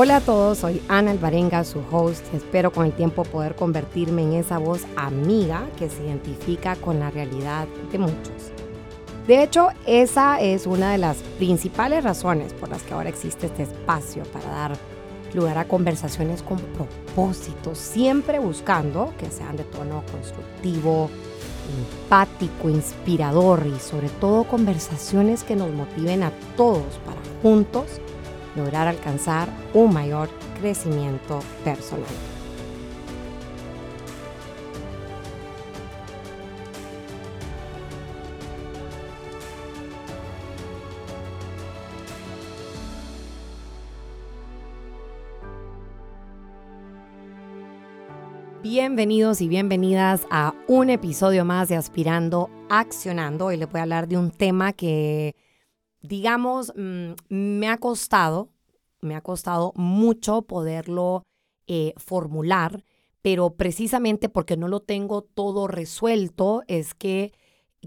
Hola a todos, soy Ana Alvarenga, su host. Espero con el tiempo poder convertirme en esa voz amiga que se identifica con la realidad de muchos. De hecho, esa es una de las principales razones por las que ahora existe este espacio para dar lugar a conversaciones con propósito, siempre buscando que sean de tono constructivo, empático, inspirador y sobre todo conversaciones que nos motiven a todos para juntos lograr alcanzar un mayor crecimiento personal. Bienvenidos y bienvenidas a un episodio más de Aspirando Accionando. Hoy les voy a hablar de un tema que digamos, mm, me ha costado, me ha costado mucho poderlo eh, formular, pero precisamente porque no lo tengo todo resuelto es que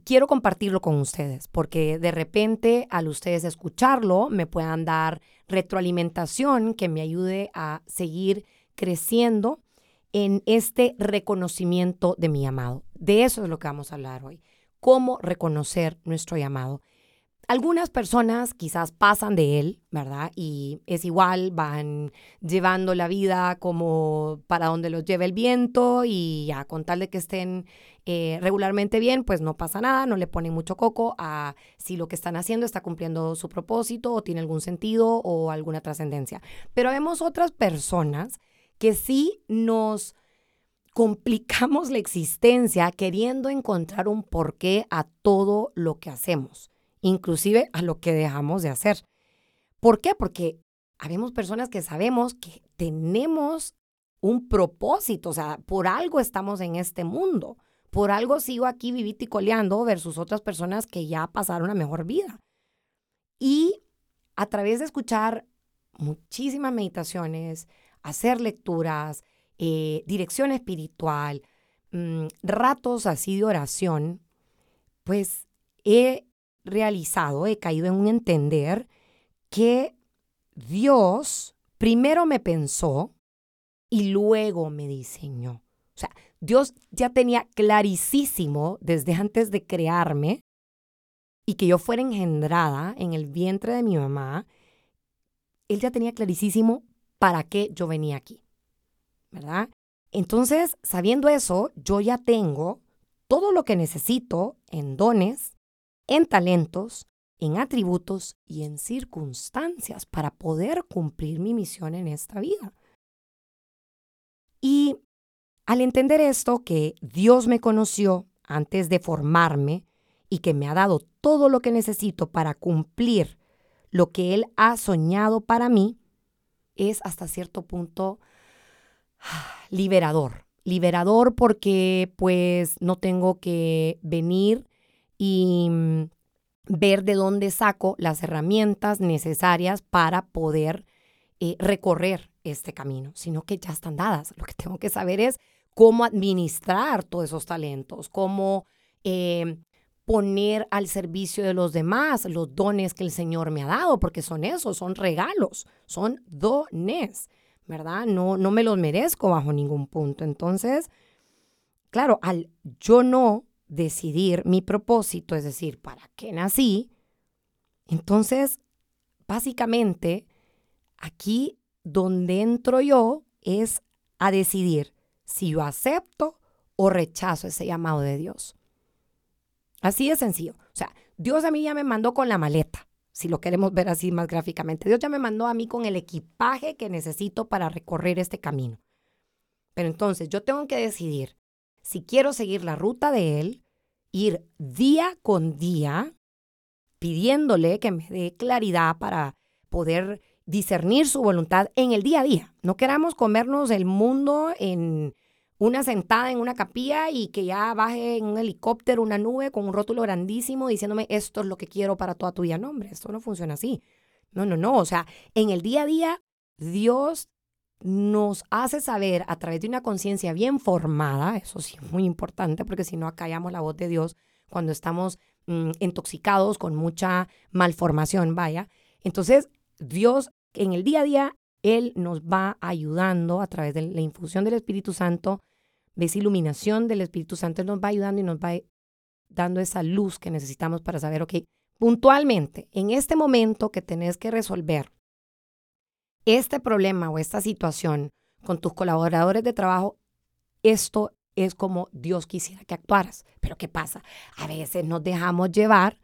quiero compartirlo con ustedes, porque de repente al ustedes escucharlo me puedan dar retroalimentación que me ayude a seguir creciendo en este reconocimiento de mi llamado. De eso es lo que vamos a hablar hoy. Cómo reconocer nuestro llamado. Algunas personas quizás pasan de él, ¿verdad? Y es igual, van llevando la vida como para donde los lleve el viento y ya con tal de que estén eh, regularmente bien, pues no pasa nada, no le ponen mucho coco a si lo que están haciendo está cumpliendo su propósito o tiene algún sentido o alguna trascendencia. Pero vemos otras personas que sí nos complicamos la existencia queriendo encontrar un porqué a todo lo que hacemos inclusive a lo que dejamos de hacer. ¿Por qué? Porque habemos personas que sabemos que tenemos un propósito, o sea, por algo estamos en este mundo, por algo sigo aquí viviticoleando versus otras personas que ya pasaron una mejor vida. Y a través de escuchar muchísimas meditaciones, hacer lecturas, eh, dirección espiritual, mm, ratos así de oración, pues he realizado, he caído en un entender que Dios primero me pensó y luego me diseñó. O sea, Dios ya tenía clarísimo desde antes de crearme y que yo fuera engendrada en el vientre de mi mamá, Él ya tenía clarísimo para qué yo venía aquí, ¿verdad? Entonces, sabiendo eso, yo ya tengo todo lo que necesito en dones, en talentos, en atributos y en circunstancias para poder cumplir mi misión en esta vida. Y al entender esto, que Dios me conoció antes de formarme y que me ha dado todo lo que necesito para cumplir lo que Él ha soñado para mí, es hasta cierto punto liberador. Liberador porque pues no tengo que venir y mm, ver de dónde saco las herramientas necesarias para poder eh, recorrer este camino, sino que ya están dadas. Lo que tengo que saber es cómo administrar todos esos talentos, cómo eh, poner al servicio de los demás los dones que el Señor me ha dado, porque son esos, son regalos, son dones, ¿verdad? No, no me los merezco bajo ningún punto. Entonces, claro, al yo no decidir mi propósito, es decir, para qué nací, entonces, básicamente, aquí donde entro yo es a decidir si yo acepto o rechazo ese llamado de Dios. Así de sencillo. O sea, Dios a mí ya me mandó con la maleta, si lo queremos ver así más gráficamente. Dios ya me mandó a mí con el equipaje que necesito para recorrer este camino. Pero entonces yo tengo que decidir si quiero seguir la ruta de Él, ir día con día pidiéndole que me dé claridad para poder discernir su voluntad en el día a día. No queramos comernos el mundo en una sentada en una capilla y que ya baje en un helicóptero, una nube con un rótulo grandísimo diciéndome esto es lo que quiero para toda tu vida. No, hombre, esto no funciona así. No, no, no. O sea, en el día a día, Dios nos hace saber a través de una conciencia bien formada, eso sí es muy importante porque si no acallamos la voz de Dios cuando estamos mm, intoxicados con mucha malformación, vaya. Entonces, Dios en el día a día Él nos va ayudando a través de la infusión del Espíritu Santo, de esa iluminación del Espíritu Santo, Él nos va ayudando y nos va dando esa luz que necesitamos para saber, ok, puntualmente, en este momento que tenés que resolver este problema o esta situación con tus colaboradores de trabajo, esto es como Dios quisiera que actuaras. Pero ¿qué pasa? A veces nos dejamos llevar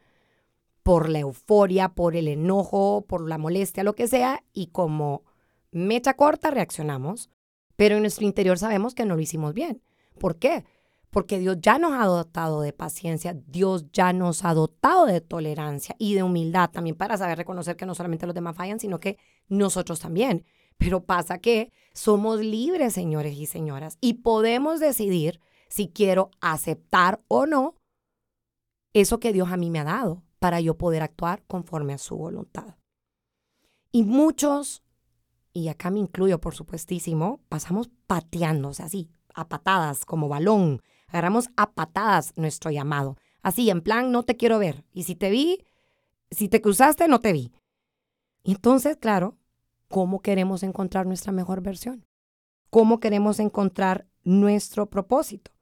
por la euforia, por el enojo, por la molestia, lo que sea, y como mecha corta reaccionamos, pero en nuestro interior sabemos que no lo hicimos bien. ¿Por qué? Porque Dios ya nos ha dotado de paciencia, Dios ya nos ha dotado de tolerancia y de humildad también para saber reconocer que no solamente los demás fallan, sino que nosotros también. Pero pasa que somos libres, señores y señoras, y podemos decidir si quiero aceptar o no eso que Dios a mí me ha dado para yo poder actuar conforme a su voluntad. Y muchos, y acá me incluyo por supuestísimo, pasamos sea, así, a patadas, como balón, agarramos a patadas nuestro llamado. Así, en plan, no te quiero ver. Y si te vi, si te cruzaste, no te vi. Entonces, claro, ¿cómo queremos encontrar nuestra mejor versión? ¿Cómo queremos encontrar nuestro propósito?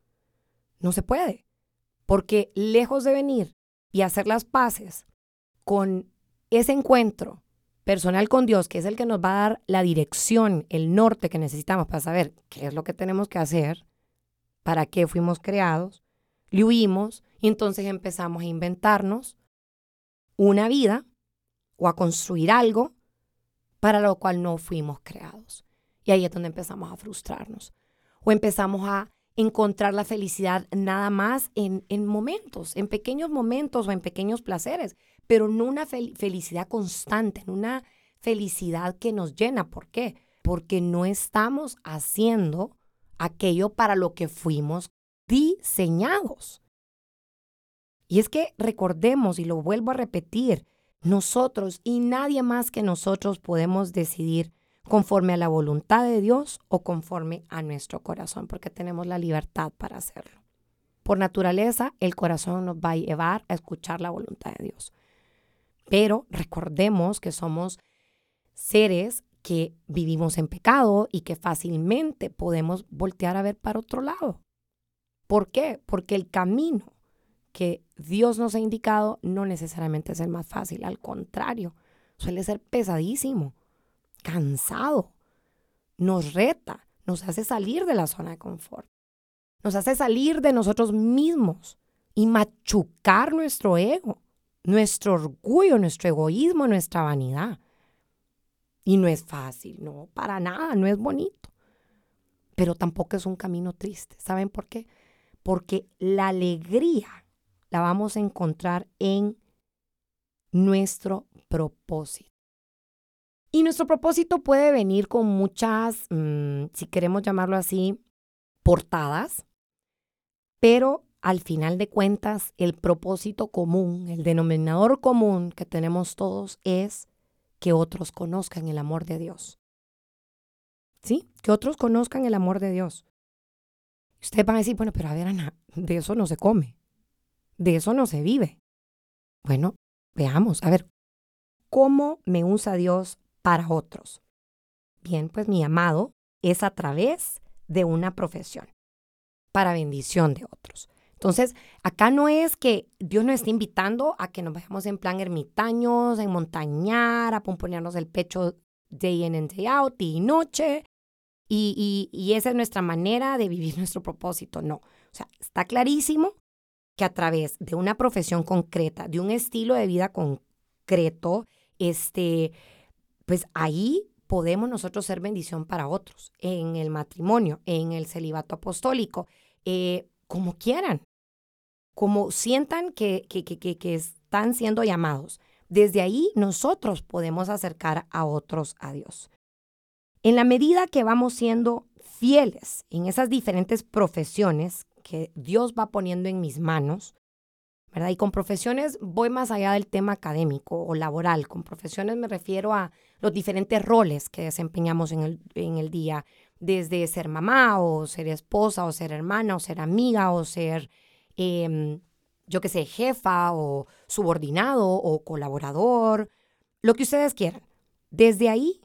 No se puede, porque lejos de venir y hacer las paces con ese encuentro personal con Dios, que es el que nos va a dar la dirección, el norte que necesitamos para saber qué es lo que tenemos que hacer, para qué fuimos creados, le huimos y entonces empezamos a inventarnos una vida o a construir algo para lo cual no fuimos creados. Y ahí es donde empezamos a frustrarnos o empezamos a encontrar la felicidad nada más en, en momentos, en pequeños momentos o en pequeños placeres, pero no una felicidad constante, no una felicidad que nos llena. ¿Por qué? Porque no estamos haciendo aquello para lo que fuimos diseñados. Y es que recordemos, y lo vuelvo a repetir, nosotros y nadie más que nosotros podemos decidir conforme a la voluntad de Dios o conforme a nuestro corazón, porque tenemos la libertad para hacerlo. Por naturaleza, el corazón nos va a llevar a escuchar la voluntad de Dios. Pero recordemos que somos seres que vivimos en pecado y que fácilmente podemos voltear a ver para otro lado. ¿Por qué? Porque el camino que Dios nos ha indicado no necesariamente es el más fácil, al contrario, suele ser pesadísimo, cansado, nos reta, nos hace salir de la zona de confort, nos hace salir de nosotros mismos y machucar nuestro ego, nuestro orgullo, nuestro egoísmo, nuestra vanidad. Y no es fácil, no, para nada, no es bonito. Pero tampoco es un camino triste. ¿Saben por qué? Porque la alegría la vamos a encontrar en nuestro propósito. Y nuestro propósito puede venir con muchas, mm, si queremos llamarlo así, portadas, pero al final de cuentas, el propósito común, el denominador común que tenemos todos es que otros conozcan el amor de Dios. ¿Sí? Que otros conozcan el amor de Dios. Ustedes van a decir, bueno, pero a ver, Ana, de eso no se come. De eso no se vive. Bueno, veamos, a ver, ¿cómo me usa Dios para otros? Bien, pues mi amado es a través de una profesión, para bendición de otros. Entonces, acá no es que Dios nos esté invitando a que nos vayamos en plan ermitaños, en montañar, a pomponearnos el pecho day in and day out, y noche, y, y, y esa es nuestra manera de vivir nuestro propósito. No, o sea, está clarísimo que a través de una profesión concreta, de un estilo de vida concreto, este, pues ahí podemos nosotros ser bendición para otros, en el matrimonio, en el celibato apostólico. Eh, como quieran, como sientan que, que, que, que, están siendo llamados. Desde ahí nosotros podemos acercar a otros a Dios. En la medida que vamos siendo fieles en esas diferentes profesiones que Dios va poniendo en mis manos, ¿verdad? Y con profesiones voy más allá del tema académico o laboral. Con profesiones me refiero a los diferentes roles que desempeñamos en el, en el día, desde ser mamá o ser esposa o ser hermana o ser amiga o ser, em, yo qué sé, jefa o subordinado o colaborador, lo que ustedes quieran. Desde ahí,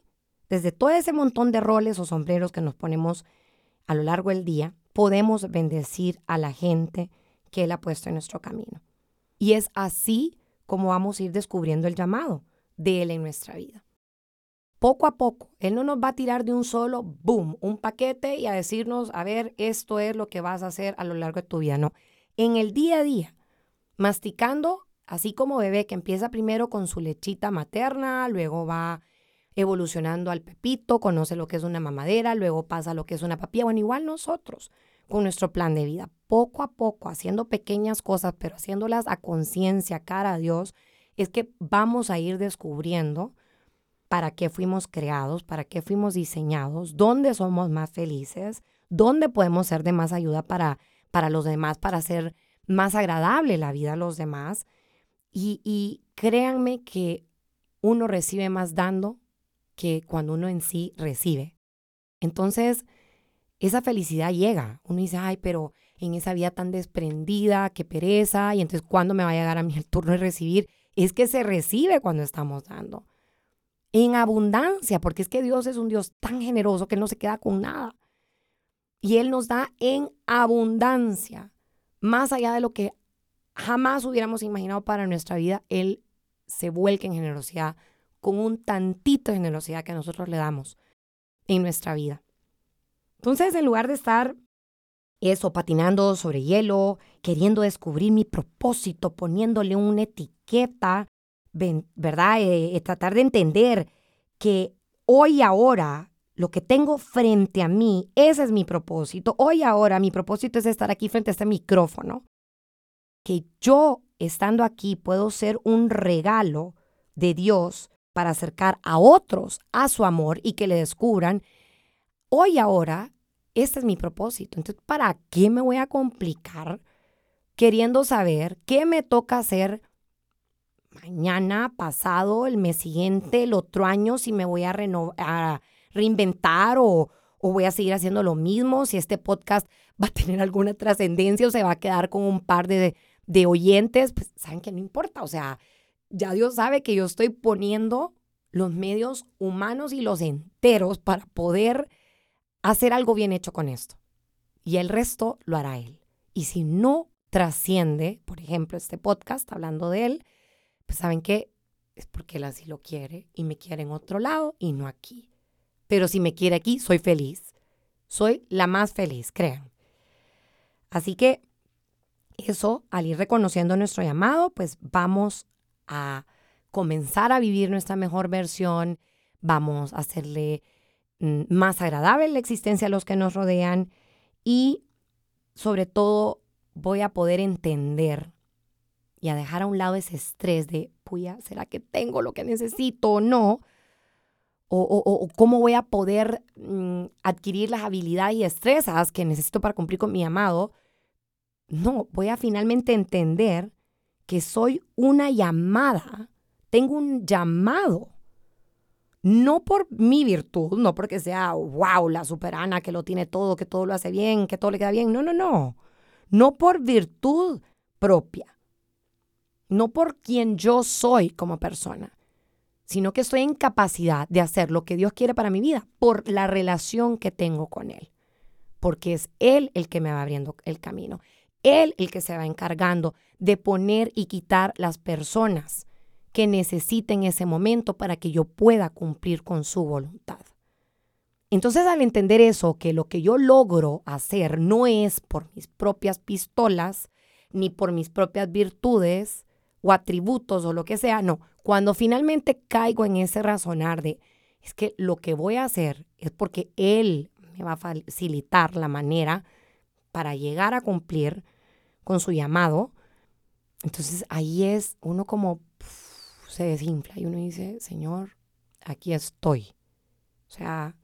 desde todo ese montón de roles o sombreros que nos ponemos a lo largo del día, podemos bendecir a la gente que Él ha puesto en nuestro camino. Y es así como vamos a ir descubriendo el llamado de Él en nuestra vida. Poco a poco, Él no nos va a tirar de un solo, boom, un paquete y a decirnos, a ver, esto es lo que vas a hacer a lo largo de tu vida. No, en el día a día, masticando, así como bebé que empieza primero con su lechita materna, luego va evolucionando al pepito, conoce lo que es una mamadera, luego pasa lo que es una papilla. Bueno, igual nosotros con nuestro plan de vida, poco a poco, haciendo pequeñas cosas, pero haciéndolas a conciencia, cara a Dios, es que vamos a ir descubriendo para qué fuimos creados, para qué fuimos diseñados, dónde somos más felices, dónde podemos ser de más ayuda para, para los demás, para hacer más agradable la vida a los demás. Y, y créanme que uno recibe más dando que cuando uno en sí recibe. Entonces, esa felicidad llega. Uno dice, ay, pero en esa vida tan desprendida, qué pereza, y entonces, ¿cuándo me va a llegar a mí el turno de recibir? Es que se recibe cuando estamos dando. En abundancia, porque es que Dios es un Dios tan generoso que no se queda con nada. Y Él nos da en abundancia, más allá de lo que jamás hubiéramos imaginado para nuestra vida, Él se vuelca en generosidad con un tantito de generosidad que nosotros le damos en nuestra vida. Entonces, en lugar de estar eso, patinando sobre hielo, queriendo descubrir mi propósito, poniéndole una etiqueta, ¿verdad? Eh, eh, tratar de entender que hoy ahora lo que tengo frente a mí, ese es mi propósito. Hoy ahora mi propósito es estar aquí frente a este micrófono. Que yo, estando aquí, puedo ser un regalo de Dios para acercar a otros a su amor y que le descubran, hoy ahora, este es mi propósito. Entonces, ¿para qué me voy a complicar queriendo saber qué me toca hacer mañana, pasado, el mes siguiente, el otro año, si me voy a, a reinventar o, o voy a seguir haciendo lo mismo, si este podcast va a tener alguna trascendencia o se va a quedar con un par de, de oyentes, pues saben que no importa, o sea, ya Dios sabe que yo estoy poniendo los medios humanos y los enteros para poder hacer algo bien hecho con esto. Y el resto lo hará Él. Y si no trasciende, por ejemplo, este podcast hablando de Él, pues saben que es porque Él así lo quiere y me quiere en otro lado y no aquí. Pero si me quiere aquí, soy feliz. Soy la más feliz, crean. Así que eso, al ir reconociendo nuestro llamado, pues vamos a comenzar a vivir nuestra mejor versión, vamos a hacerle mm, más agradable la existencia a los que nos rodean y sobre todo voy a poder entender y a dejar a un lado ese estrés de, puya, ¿será que tengo lo que necesito o no? O, cómo voy a poder mm, adquirir las habilidades y destrezas que necesito para cumplir con mi amado. No, voy a finalmente entender que soy una llamada, tengo un llamado. No por mi virtud, no porque sea, wow, la superana que lo tiene todo, que todo lo hace bien, que todo le queda bien. No, no, no. No por virtud propia. No por quien yo soy como persona, sino que estoy en capacidad de hacer lo que Dios quiere para mi vida por la relación que tengo con Él. Porque es Él el que me va abriendo el camino. Él el que se va encargando de poner y quitar las personas que necesiten ese momento para que yo pueda cumplir con su voluntad. Entonces al entender eso, que lo que yo logro hacer no es por mis propias pistolas, ni por mis propias virtudes o atributos o lo que sea, no, cuando finalmente caigo en ese razonar de, es que lo que voy a hacer es porque Él me va a facilitar la manera para llegar a cumplir con su llamado. Entonces ahí es uno como se desinfla y uno dice, Señor, aquí estoy. O sea,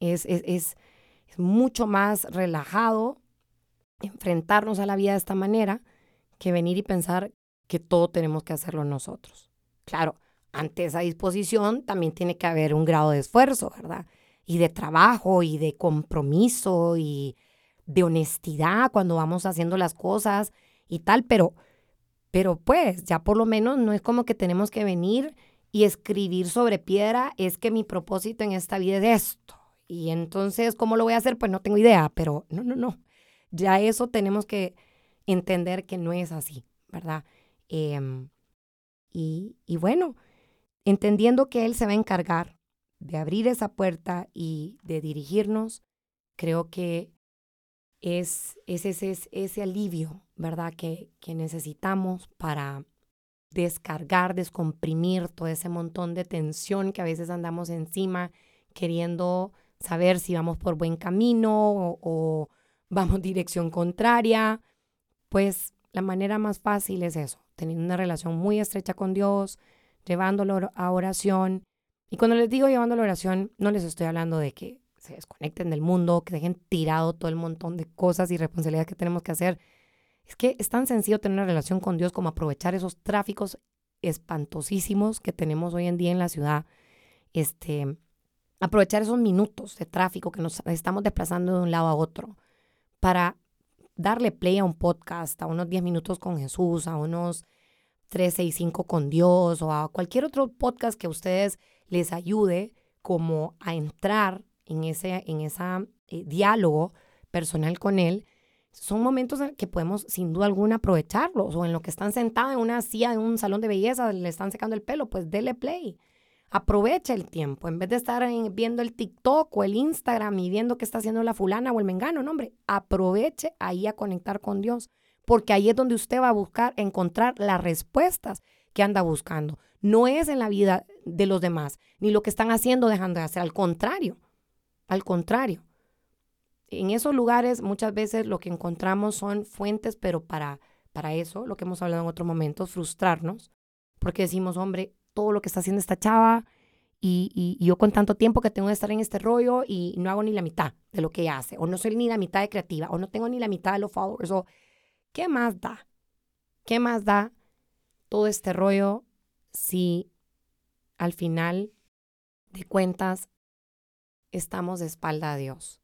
es, es, es, mucho más relajado enfrentarnos a la vida de esta manera que venir y pensar que todo tenemos que hacerlo nosotros. Claro, ante esa disposición también tiene que haber un grado de esfuerzo, ¿verdad? Y de trabajo y de compromiso y de honestidad cuando vamos haciendo las cosas y tal, pero, pero pues ya por lo menos no es como que tenemos que venir y escribir sobre piedra es que mi propósito en esta vida es esto. Y entonces, ¿cómo lo voy a hacer? Pues no tengo idea, pero no, no, no. Ya eso tenemos que entender que no es así, ¿verdad? Em, y, y bueno, entendiendo que Él se va a encargar de abrir esa puerta y de dirigirnos, creo que es, ese, ese alivio, ¿verdad? Que, que necesitamos para descargar, descomprimir todo ese montón de tensión que a veces andamos encima queriendo saber si vamos por buen camino o, o vamos dirección contraria. Pues la manera más fácil es eso, teniendo una relación muy estrecha con Dios, llevándolo a oración. Y cuando les digo llevando a la oración, no les estoy hablando de que se desconecten del mundo, que dejen tirado todo el montón de cosas y responsabilidades que tenemos que hacer. Es que es tan sencillo tener una relación con Dios como aprovechar esos tráficos espantosísimos que tenemos hoy en día en la ciudad. Este, aprovechar esos minutos de tráfico que nos estamos desplazando de un lado a otro para darle play a un podcast, a unos 10 minutos con Jesús, a unos 3, 6, 5 con Dios o a cualquier otro podcast que a ustedes les ayude como a entrar en ese en esa, eh, diálogo personal con Él, son momentos en que podemos sin duda alguna aprovecharlos o en lo que están sentados en una silla de un salón de belleza, le están secando el pelo, pues dele play. Aprovecha el tiempo, en vez de estar viendo el TikTok o el Instagram y viendo qué está haciendo la fulana o el mengano, no hombre, aproveche ahí a conectar con Dios, porque ahí es donde usted va a buscar encontrar las respuestas que anda buscando. No es en la vida de los demás, ni lo que están haciendo dejando de hacer, al contrario, al contrario. En esos lugares muchas veces lo que encontramos son fuentes, pero para, para eso, lo que hemos hablado en otros momentos, frustrarnos, porque decimos, hombre, todo lo que está haciendo esta chava y, y, yo con tanto tiempo que tengo de estar en este rollo y no hago ni la mitad de lo que ella hace, o no soy ni la mitad de creativa, o no tengo ni la mitad de los followers, o ¿qué más da? ¿Qué más da todo este rollo si al final de cuentas estamos de espalda a Dios.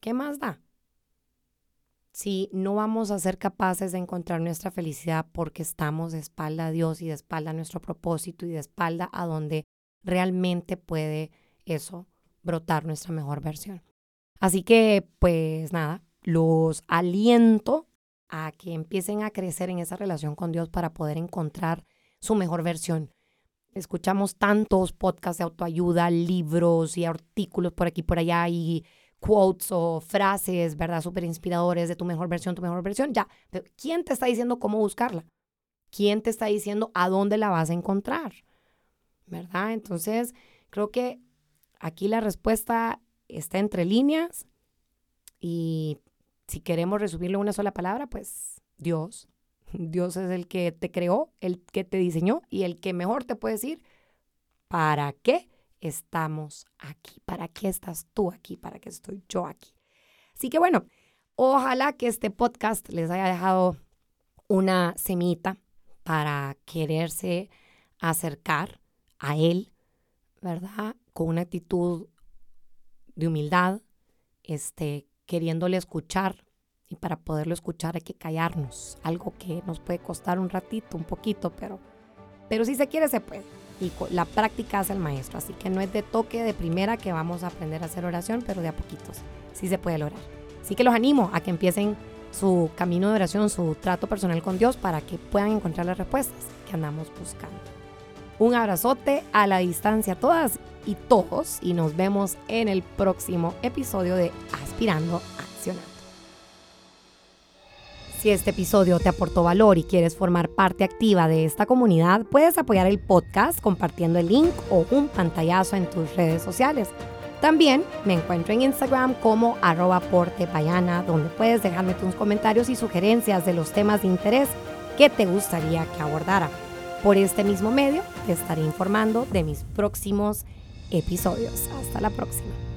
¿Qué más da? Si no vamos a ser capaces de encontrar nuestra felicidad porque estamos de espalda a Dios y de espalda a nuestro propósito y de espalda a donde realmente puede eso brotar nuestra mejor versión. Así que, pues nada, los aliento a que empiecen a crecer en esa relación con Dios para poder encontrar su mejor versión. Escuchamos tantos podcasts de autoayuda, libros y artículos por aquí y por allá y quotes o frases, ¿verdad? Súper inspiradores de tu mejor versión, tu mejor versión. Ya, pero ¿quién te está diciendo cómo buscarla? ¿Quién te está diciendo a dónde la vas a encontrar? ¿Verdad? Entonces, creo que aquí la respuesta está entre líneas y si queremos resumirlo en una sola palabra, pues Dios. Dios es el que te creó, el que te diseñó y el que mejor te puede decir para qué estamos aquí, para qué estás tú aquí, para qué estoy yo aquí. Así que bueno, ojalá que este podcast les haya dejado una semita para quererse acercar a Él, ¿verdad? Con una actitud de humildad, este, queriéndole escuchar y para poderlo escuchar hay que callarnos, algo que nos puede costar un ratito, un poquito, pero, pero si se quiere se puede. Y la práctica hace el maestro, así que no es de toque de primera que vamos a aprender a hacer oración, pero de a poquitos, sí se puede lograr. Así que los animo a que empiecen su camino de oración, su trato personal con Dios para que puedan encontrar las respuestas que andamos buscando. Un abrazote a la distancia a todas y todos y nos vemos en el próximo episodio de Aspirando Accionando. Si este episodio te aportó valor y quieres formar parte activa de esta comunidad, puedes apoyar el podcast compartiendo el link o un pantallazo en tus redes sociales. También me encuentro en Instagram como portepayana, donde puedes dejarme tus comentarios y sugerencias de los temas de interés que te gustaría que abordara. Por este mismo medio te estaré informando de mis próximos episodios. Hasta la próxima.